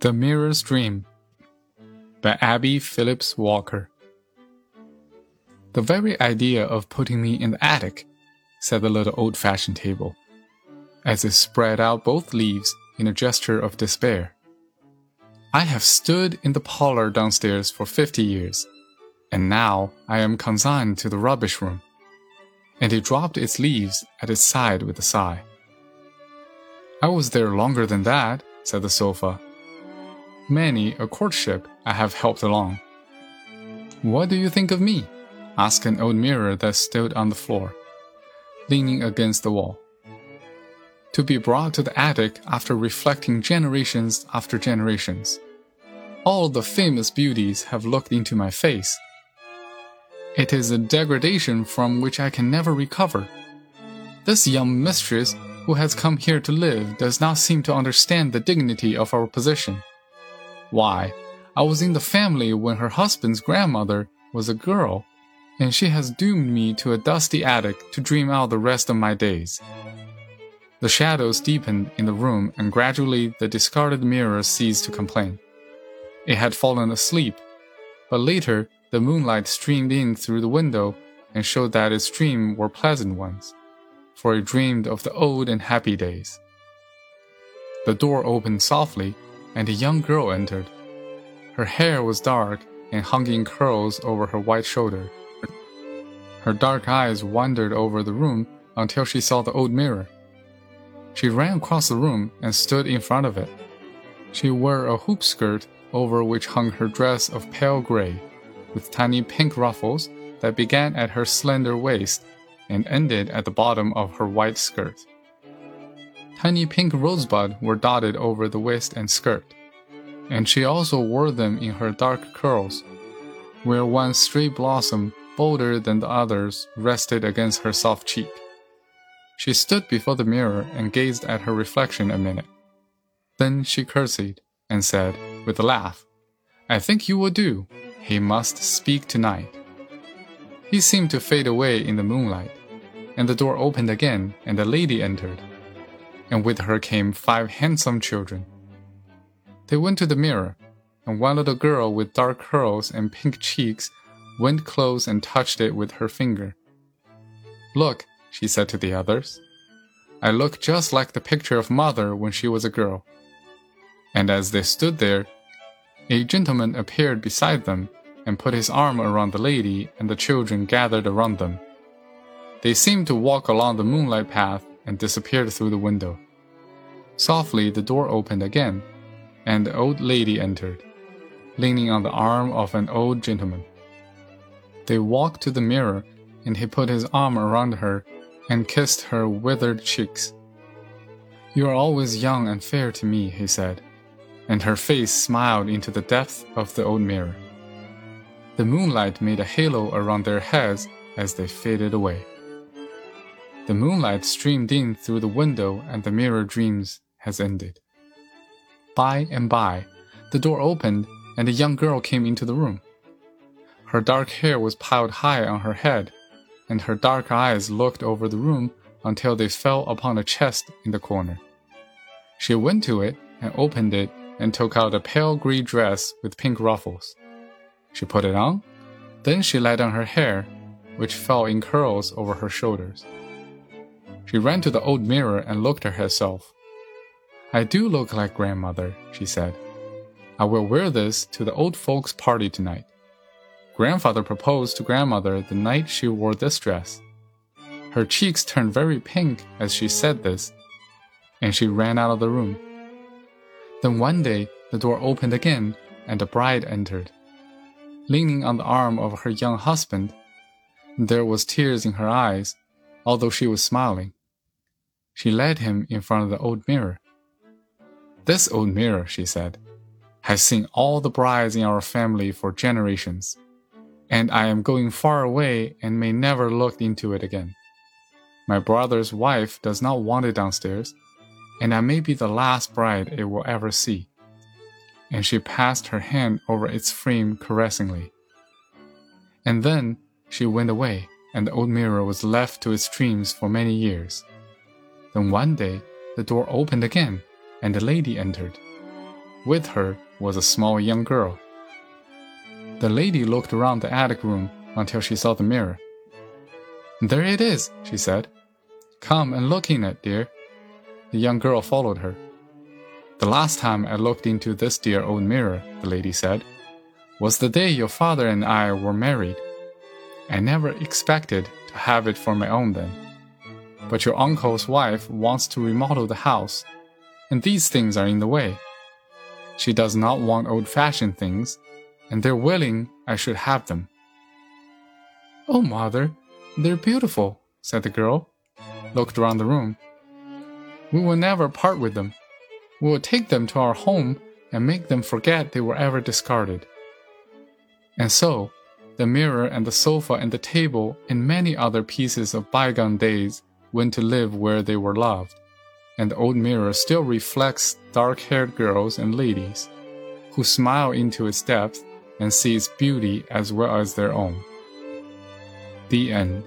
The Mirror's Dream by Abbie Phillips Walker. The very idea of putting me in the attic, said the little old fashioned table, as it spread out both leaves in a gesture of despair. I have stood in the parlor downstairs for fifty years, and now I am consigned to the rubbish room. And it dropped its leaves at its side with a sigh. I was there longer than that, said the sofa many a courtship I have helped along. What do you think of me? asked an old mirror that stood on the floor, leaning against the wall. To be brought to the attic after reflecting generations after generations. All the famous beauties have looked into my face. It is a degradation from which I can never recover. This young mistress who has come here to live does not seem to understand the dignity of our position. Why, I was in the family when her husband's grandmother was a girl, and she has doomed me to a dusty attic to dream out the rest of my days. The shadows deepened in the room, and gradually the discarded mirror ceased to complain. It had fallen asleep, but later the moonlight streamed in through the window and showed that its dreams were pleasant ones, for it dreamed of the old and happy days. The door opened softly, and a young girl entered. Her hair was dark and hung in curls over her white shoulder. Her dark eyes wandered over the room until she saw the old mirror. She ran across the room and stood in front of it. She wore a hoop skirt over which hung her dress of pale gray, with tiny pink ruffles that began at her slender waist and ended at the bottom of her white skirt. Tiny pink rosebuds were dotted over the waist and skirt, and she also wore them in her dark curls, where one stray blossom, bolder than the others, rested against her soft cheek. She stood before the mirror and gazed at her reflection a minute. Then she curtsied and said, with a laugh, I think you will do. He must speak tonight. He seemed to fade away in the moonlight, and the door opened again, and a lady entered and with her came five handsome children. They went to the mirror, and one little girl with dark curls and pink cheeks went close and touched it with her finger. Look, she said to the others. I look just like the picture of mother when she was a girl. And as they stood there, a gentleman appeared beside them and put his arm around the lady, and the children gathered around them. They seemed to walk along the moonlight path and disappeared through the window. Softly, the door opened again, and the old lady entered, leaning on the arm of an old gentleman. They walked to the mirror, and he put his arm around her and kissed her withered cheeks. You are always young and fair to me, he said, and her face smiled into the depth of the old mirror. The moonlight made a halo around their heads as they faded away. The moonlight streamed in through the window, and the mirror dreams has ended. By and by, the door opened, and a young girl came into the room. Her dark hair was piled high on her head, and her dark eyes looked over the room until they fell upon a chest in the corner. She went to it and opened it and took out a pale gray dress with pink ruffles. She put it on, then she let down her hair, which fell in curls over her shoulders. She ran to the old mirror and looked at herself. I do look like grandmother, she said. I will wear this to the old folks' party tonight. Grandfather proposed to grandmother the night she wore this dress. Her cheeks turned very pink as she said this, and she ran out of the room. Then one day the door opened again and the bride entered. Leaning on the arm of her young husband, there was tears in her eyes, although she was smiling. She led him in front of the old mirror. This old mirror, she said, has seen all the brides in our family for generations, and I am going far away and may never look into it again. My brother's wife does not want it downstairs, and I may be the last bride it will ever see. And she passed her hand over its frame caressingly. And then she went away, and the old mirror was left to its dreams for many years. Then one day, the door opened again, and a lady entered. With her was a small young girl. The lady looked around the attic room until she saw the mirror. There it is, she said. Come and look in it, dear. The young girl followed her. The last time I looked into this dear old mirror, the lady said, was the day your father and I were married. I never expected to have it for my own then. But your uncle's wife wants to remodel the house, and these things are in the way. She does not want old fashioned things, and they're willing I should have them. Oh, mother, they're beautiful, said the girl, looked around the room. We will never part with them. We will take them to our home and make them forget they were ever discarded. And so, the mirror and the sofa and the table and many other pieces of bygone days went to live where they were loved, and the old mirror still reflects dark haired girls and ladies who smile into its depths and see its beauty as well as their own. The end.